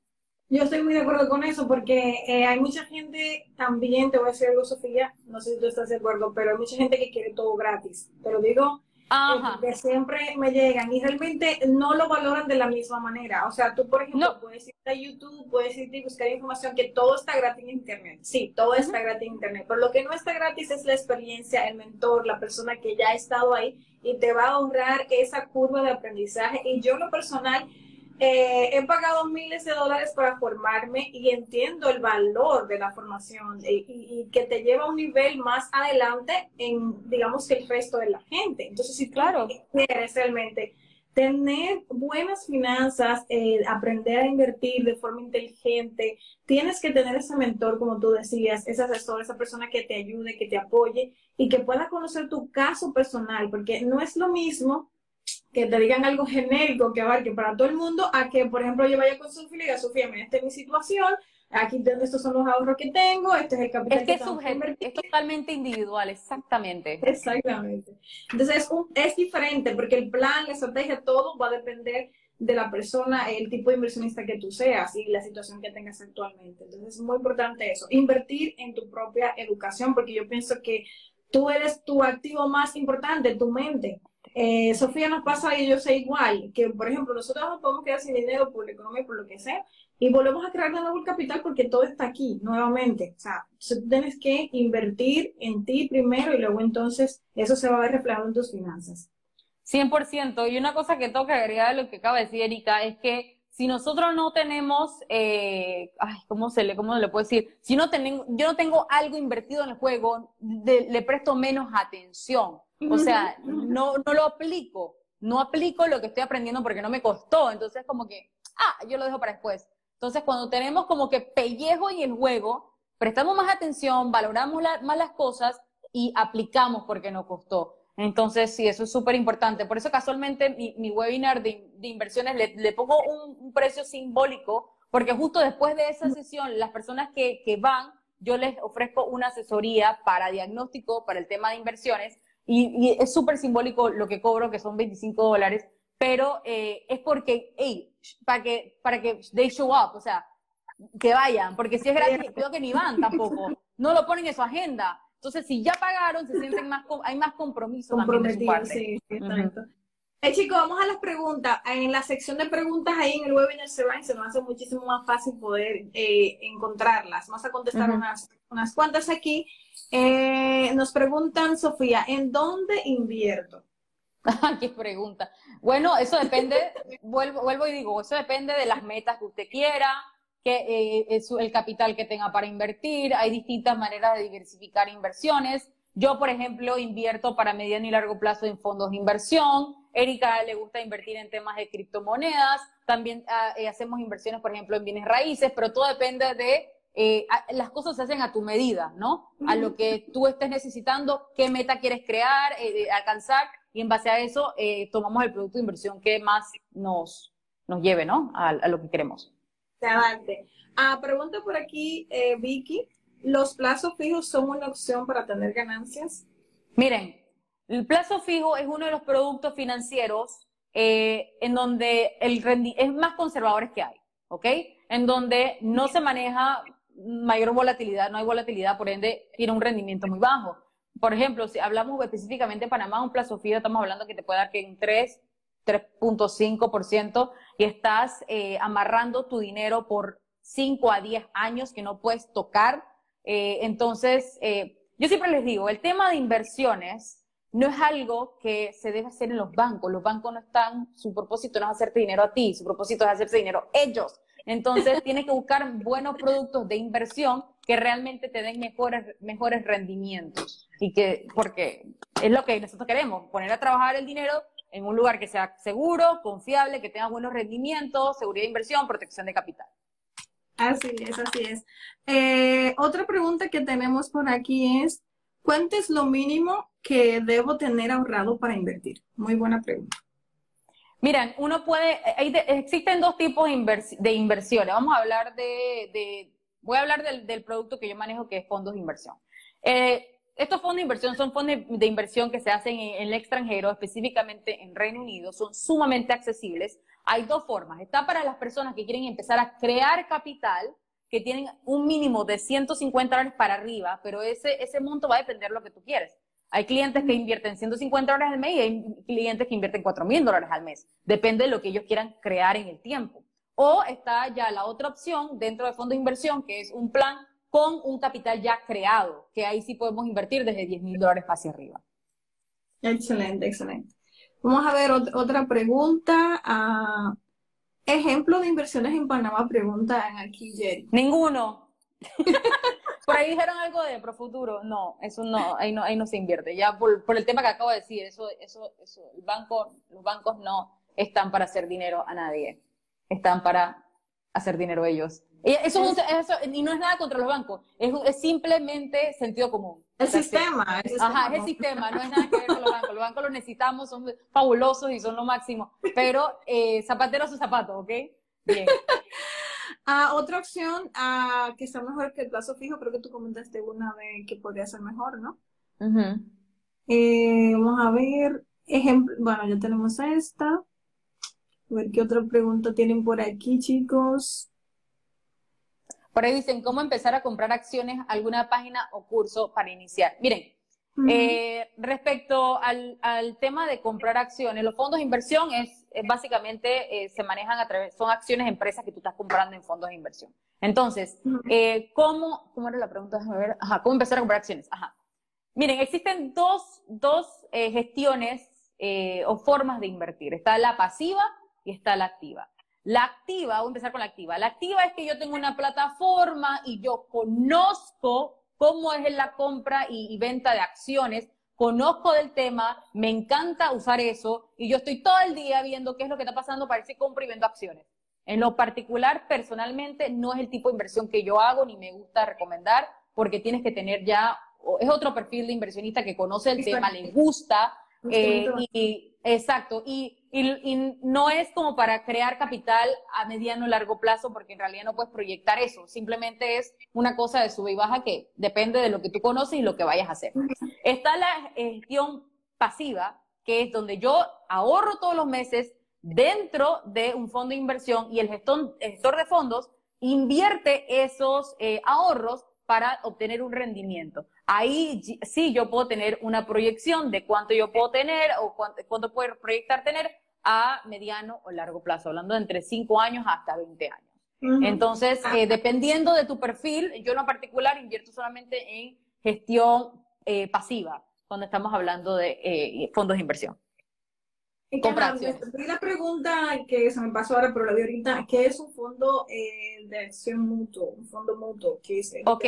Yo estoy muy de acuerdo con eso porque eh, hay mucha gente también, te voy a decir algo, Sofía, no sé si tú estás de acuerdo, pero hay mucha gente que quiere todo gratis. Pero digo, que siempre me llegan y realmente no lo valoran de la misma manera. O sea, tú, por ejemplo, puedes ir a YouTube, puedes ir a buscar información que todo está gratis en Internet. Sí, todo está gratis en Internet, pero lo que no está gratis es la experiencia, el mentor, la persona que ya ha estado ahí y te va a ahorrar esa curva de aprendizaje. Y yo, lo personal, eh, he pagado miles de dólares para formarme y entiendo el valor de la formación y, que te lleva a un nivel más adelante en, digamos, que el resto de la gente. Entonces, si claro. quieres realmente tener buenas finanzas, eh, aprender a invertir de forma inteligente, tienes que tener ese mentor, como tú decías, ese asesor, esa persona que te ayude, que te apoye y que pueda conocer tu caso personal, porque no es lo mismo que te digan algo genérico que abarque para todo el mundo, a que, por ejemplo, yo vaya con Sofía y diga, Sofía, mira, esta es mi situación, aquí estos son los ahorros que tengo, este es el capital es que, que es, totalmente individual, exactamente. Exactamente. Entonces, es, diferente porque el plan, la estrategia, todo va a depender de la persona, el tipo de inversionista que tú seas y la situación que tengas actualmente. Entonces, es muy importante eso, invertir en tu propia educación, porque yo pienso que tú eres tu activo más importante, tu mente. Eh, Sofía nos pasa y yo sé igual, que por ejemplo nosotros no podemos quedar sin dinero por la economía, por lo que sea, y volvemos a crear de nuevo el capital porque todo está aquí nuevamente. O sea, tienes que invertir en ti primero y luego entonces eso se va a ver reflejado en tus finanzas. 100%. Y una cosa que tengo que agregar a lo que acaba de decir Erika es que si nosotros no tenemos, eh, ay, ¿cómo se le, cómo le puedo decir? Si no tengo, yo no tengo algo invertido en el juego, le presto menos atención. O sea, no, no lo aplico, no aplico lo que estoy aprendiendo porque no me costó. Entonces, como que, ah, yo lo dejo para después. Entonces, cuando tenemos como que pellejo en el juego, prestamos más atención, valoramos más las cosas y aplicamos porque nos costó. Entonces, sí, eso es súper importante. Por eso, casualmente, mi, webinar de, inversiones le, pongo un, precio simbólico, porque justo después de esa sesión, las personas que, que van, yo les ofrezco una asesoría para diagnóstico, para el tema de inversiones, y, es súper simbólico lo que cobro, que son 25 dólares, pero eh, es porque, hey, para que, para que they show up, o sea, que vayan, porque si es gratis, creo que ni van tampoco, no lo ponen en su agenda. Entonces, si ya pagaron, se sienten más, hay más compromiso parte. Sí, sí, eh, chicos, vamos a las preguntas. En la sección de preguntas ahí en el webinar se nos hace muchísimo más fácil poder eh, encontrarlas. Vamos a contestar unas, unas cuantas aquí. Eh, nos preguntan, Sofía, ¿en dónde invierto? ¿Qué pregunta? Bueno, eso depende, vuelvo, vuelvo y digo, eso depende de las metas que usted quiera, que eh, el capital que tenga para invertir. Hay distintas maneras de diversificar inversiones. Yo, por ejemplo, invierto para mediano y largo plazo en fondos de inversión. Erika le gusta invertir en temas de criptomonedas. También ah, eh, hacemos inversiones, por ejemplo, en bienes raíces, pero todo depende de eh, las cosas se hacen a tu medida, ¿no? A lo que tú estés necesitando, qué meta quieres crear, eh, alcanzar, y en base a eso eh, tomamos el producto de inversión que más nos, nos lleve, ¿no? A, lo que queremos. Adelante. Ah, pregunta por aquí, Vicky, ¿los plazos fijos son una opción para tener ganancias? Miren, el plazo fijo es uno de los productos financieros en donde el es más conservadores que hay, ¿ok? En donde no se maneja mayor volatilidad, no hay volatilidad, por ende tiene un rendimiento muy bajo. Por ejemplo, si hablamos específicamente de Panamá, un plazo fijo, estamos hablando que te puede dar que en 3, 3.5% y estás eh, amarrando tu dinero por 5 a 10 años que no puedes tocar. Eh, entonces, eh, yo siempre les digo, el tema de inversiones no es algo que se debe hacer en los bancos. Los bancos no están, su propósito no es hacerte dinero a ti, su propósito es hacerse dinero ellos. Entonces, tienes que buscar buenos productos de inversión que realmente te den mejores, mejores rendimientos. Y que, porque es lo que nosotros queremos, poner a trabajar el dinero en un lugar que sea seguro, confiable, que tenga buenos rendimientos, seguridad de inversión, protección de capital. Así es, así es. Eh, otra pregunta que tenemos por aquí es, ¿cuánto es lo mínimo que debo tener ahorrado para invertir? Muy buena pregunta. Miren, uno puede, existen dos tipos de, inversiones. Vamos a hablar de, voy a hablar del, producto que yo manejo, que es fondos de inversión. Eh, estos fondos de inversión son fondos de, inversión que se hacen en, el extranjero, específicamente en Reino Unido, son sumamente accesibles. Hay dos formas. Está para las personas que quieren empezar a crear capital, que tienen un mínimo de 150 dólares para arriba, pero ese, ese monto va a depender de lo que tú quieres. Hay clientes que invierten 150 dólares al mes y hay clientes que invierten 4 mil dólares al mes. Depende de lo que ellos quieran crear en el tiempo. O está ya la otra opción dentro de fondo de inversión, que es un plan con un capital ya creado, que ahí sí podemos invertir desde 10 mil dólares hacia arriba. Excelente, excelente. Vamos a ver otra pregunta. Uh, ejemplo de inversiones en Panamá, preguntan aquí, Jerry. Ninguno. por ahí dijeron algo de Profuturo. No, eso no, ahí no, ahí no se invierte. Ya por, por el tema que acabo de decir, eso, eso, eso, el banco, los bancos no están para hacer dinero a nadie. Están para hacer dinero ellos. Y eso, eso, y no es nada contra los bancos, es, es simplemente sentido común. El sistema, Ajá, es el sistema, no es nada que ver con los bancos. Los bancos los necesitamos, son fabulosos y son lo máximo. Pero eh, zapatero a su zapato, ¿ok? Bien. Ah, otra opción ah, que está mejor que el plazo fijo, creo que tú comentaste una vez que podría ser mejor, ¿no? eh, vamos a ver, ejemplo, bueno, ya tenemos esta. A ver qué otra pregunta tienen por aquí, chicos. Por ahí dicen, ¿cómo empezar a comprar acciones, alguna página o curso para iniciar? Miren, eh, respecto al, tema de comprar acciones, los fondos de inversión es, básicamente eh, se manejan a través, son acciones de empresas que tú estás comprando en fondos de inversión. Entonces, eh, ¿cómo, ¿cómo era la pregunta? A ver, ajá, ¿cómo empezar a comprar acciones? Ajá. Miren, existen dos, dos gestiones o formas de invertir. Está la pasiva y está la activa. La activa, voy a empezar con la activa. La activa es que yo tengo una plataforma y yo conozco cómo es la compra y, venta de acciones, conozco del tema, me encanta usar eso y yo estoy todo el día viendo qué es lo que está pasando para si compro y vendo acciones. En lo particular, personalmente, no es el tipo de inversión que yo hago ni me gusta recomendar porque tienes que tener ya, es otro perfil de inversionista que conoce el tema, le gusta eh, y, exacto, y y, no es como para crear capital a mediano o largo plazo, porque en realidad no puedes proyectar eso. Simplemente es una cosa de sube y baja que depende de lo que tú conoces y lo que vayas a hacer. Está la gestión pasiva, que es donde yo ahorro todos los meses dentro de un fondo de inversión y el gestor, de fondos invierte esos eh, ahorros para obtener un rendimiento. Ahí sí yo puedo tener una proyección de cuánto yo puedo tener o cuánto, cuánto puedo proyectar tener a mediano o largo plazo, hablando de entre 5 años hasta 20 años. Entonces, ah. eh, dependiendo de tu perfil, yo en particular invierto solamente en gestión eh, pasiva, cuando estamos hablando de eh, fondos de inversión. Y la pregunta que se me pasó ahora, pero la de ahorita, ¿qué es un fondo de acción mutuo? Un fondo mutuo, ¿qué es? Ok.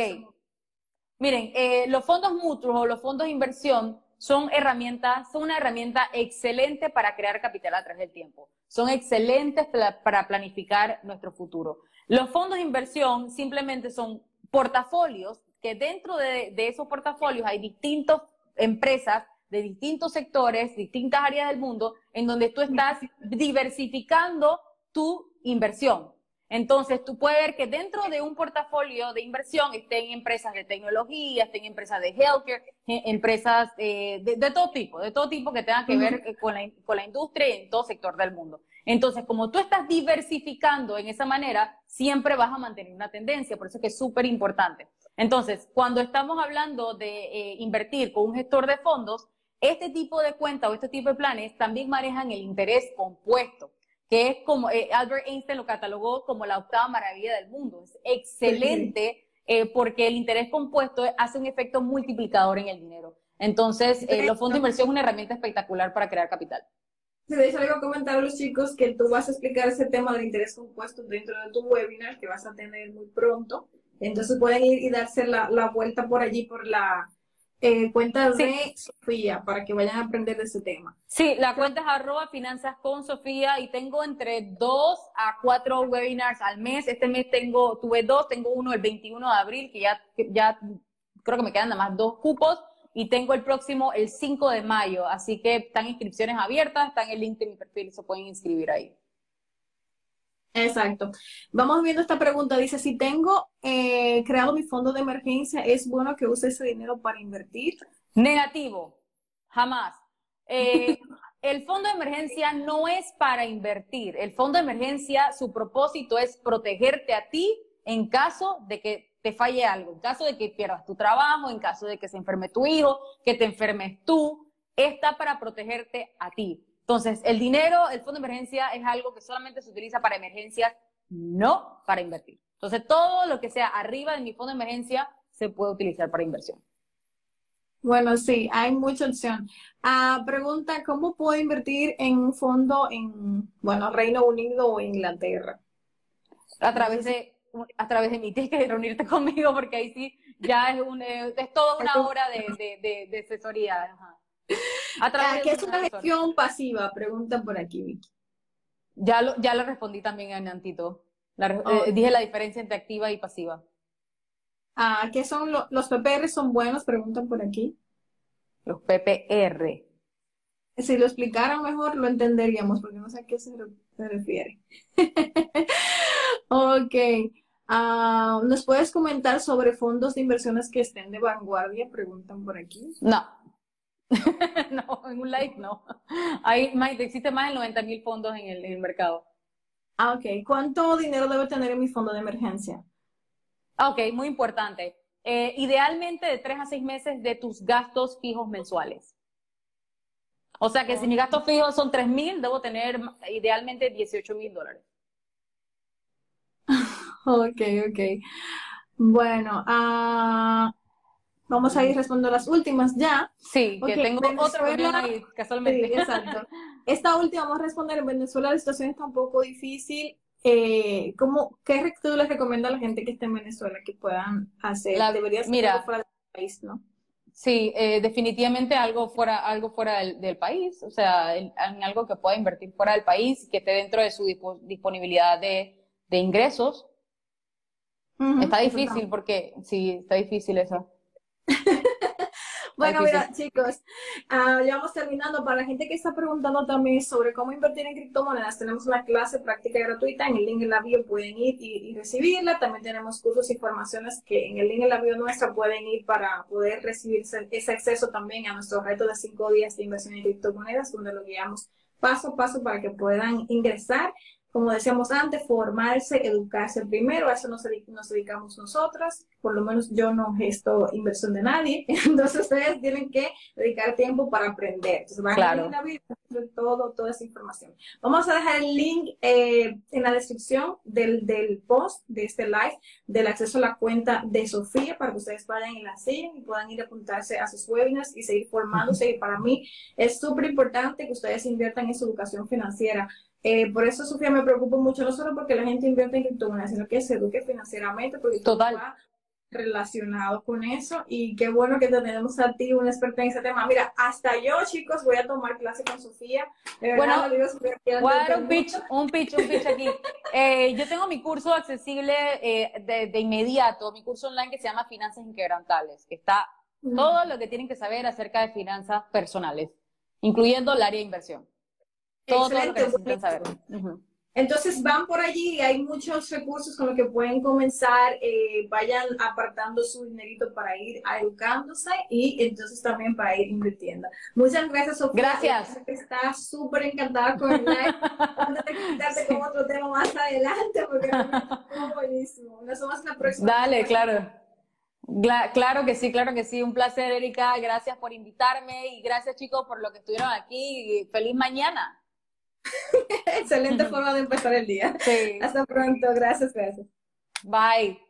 Miren, los fondos mutuos o los fondos de inversión son herramientas, son una herramienta excelente para crear capital a través del tiempo. Son excelentes para planificar nuestro futuro. Los fondos de inversión simplemente son portafolios que dentro de, esos portafolios hay distintas empresas de distintos sectores, distintas áreas del mundo, en donde tú estás diversificando tu inversión. Entonces, tú puedes ver que dentro de un portafolio de inversión estén empresas de tecnología, estén empresas de healthcare, empresas eh, de, todo tipo, de todo tipo que tengan que ver eh, con la, con la industria y en todo sector del mundo. Entonces, como tú estás diversificando en esa manera, siempre vas a mantener una tendencia, por eso es que es súper importante. Entonces, cuando estamos hablando de eh, invertir con un gestor de fondos, este tipo de cuenta o este tipo de planes también manejan el interés compuesto que es como, eh, Albert Einstein lo catalogó como la octava maravilla del mundo. Es excelente eh, porque el interés compuesto hace un efecto multiplicador en el dinero. Entonces, eh, los fondos de inversión es una herramienta espectacular para crear capital. Si de hecho, algo comentar a los chicos que tú vas a explicar ese tema del interés compuesto dentro de tu webinar que vas a tener muy pronto. Entonces pueden ir y darse la, la vuelta por allí, por la, eh, cuenta de Sofía para que vayan a aprender de ese tema. Sí, la cuenta es arroba finanzas con Sofía y tengo entre dos a cuatro webinars al mes. Este mes tengo, tuve dos, tengo uno el 21 de abril que ya, ya creo que me quedan nada más dos cupos y tengo el próximo el 5 de mayo. Así que están inscripciones abiertas, están el link de mi perfil, se pueden inscribir ahí. Exacto. Vamos viendo esta pregunta. Dice, si tengo eh, creado mi fondo de emergencia, ¿es bueno que use ese dinero para invertir? Negativo. Jamás. Eh, el fondo de emergencia no es para invertir. El fondo de emergencia, su propósito es protegerte a ti en caso de que te falle algo, en caso de que pierdas tu trabajo, en caso de que se enferme tu hijo, que te enfermes tú, está para protegerte a ti. Entonces, el dinero, el fondo de emergencia es algo que solamente se utiliza para emergencias, no para invertir. Entonces, todo lo que sea arriba de mi fondo de emergencia se puede utilizar para inversión. Bueno, sí, hay mucha opción. Ah, pregunta, ¿cómo puedo invertir en un fondo en, bueno, Reino Unido o Inglaterra? A través de, a través de mí, tienes que reunirte conmigo porque ahí sí ya es, un, es toda una hora de, de, de, asesoría. Ajá. A ¿Qué es una gestión pasiva? Pregunta por aquí, Vicky. Ya lo, ya lo respondí también a Nantito. Eh, dije la diferencia entre activa y pasiva. Ah, ¿Qué son los PPR? ¿Son buenos? Preguntan por aquí. Los PPR. Si lo explicaran mejor, lo entenderíamos, porque no sé a qué se, refiere. ok. Ah, ¿Nos puedes comentar sobre fondos de inversiones que estén de vanguardia? Preguntan por aquí. No. no, en un like no. Hay más, existe más de 90 mil fondos en el, en el mercado. Ah, ok. ¿Cuánto dinero debo tener en mi fondo de emergencia? Ah, ok, muy importante. Eh, idealmente de tres a seis meses de tus gastos fijos mensuales. O sea que si mis gastos fijos son tres mil, debo tener idealmente 18 mil dólares. Ok, ok. Bueno, uh, vamos a ir respondiendo las últimas ya. Sí, que tengo otra reunión ahí, casualmente. Sí, exacto. Esta última vamos a responder. En Venezuela la situación está un poco difícil eh, ¿cómo, ¿qué tú les recomiendas a la gente que esté en Venezuela que puedan hacer? Debería ser mira, algo fuera del país, ¿no? Sí, eh, definitivamente algo fuera, algo fuera del, país, o sea, en, algo que pueda invertir fuera del país, que esté dentro de su disponibilidad de, ingresos. está difícil porque, sí, está difícil eso. Bueno, mira, chicos, uh, ya vamos terminando. Para la gente que está preguntando también sobre cómo invertir en criptomonedas, tenemos una clase práctica gratuita. En el link en la bio pueden ir y, recibirla. También tenemos cursos y formaciones que en el link en la bio nuestra pueden ir para poder recibir ese acceso también a nuestro reto de cinco días de inversión en criptomonedas, donde lo guiamos paso a paso para que puedan ingresar como decíamos antes, formarse, educarse primero, a eso nos, nos dedicamos nosotras, por lo menos yo no gesto inversión de nadie, entonces ustedes tienen que dedicar tiempo para aprender. Entonces van a ir a todo, toda esa información. Vamos a dejar el link eh, en la descripción del, del post de este live del acceso a la cuenta de Sofía para que ustedes vayan y la sigan y puedan ir a apuntarse a sus webinars y seguir formándose. Y para mí es súper importante que ustedes inviertan en su educación financiera eh, por eso, Sofía, me preocupa mucho, no solo porque la gente invierte en criptomonedas, sino que se eduque financieramente, porque Total. todo va relacionado con eso. Y qué bueno que tenemos a ti, una experta en ese tema. Mira, hasta yo, chicos, voy a tomar clase con Sofía. bueno, digo, un pitch, un pitch, un pitch aquí. Eh, yo tengo mi curso accesible eh, de, de, inmediato, mi curso online que se llama Finanzas Inquebrantables, que está todo lo que tienen que saber acerca de finanzas personales, incluyendo el área de inversión. Excelente, Entonces van por allí y hay muchos recursos con los que pueden comenzar, eh, vayan apartando su dinerito para ir educándose y entonces también para ir invirtiendo. Muchas gracias, Sofía. Gracias. Está súper encantada con el live. Vamos con otro tema más adelante porque es buenísimo. Nos vemos la próxima. Dale, claro. Claro que sí, claro que sí. Un placer, Erika. Gracias por invitarme y gracias, chicos, por lo que estuvieron aquí. Feliz mañana. Excelente forma de empezar el día. Hasta pronto. Gracias, gracias. Bye.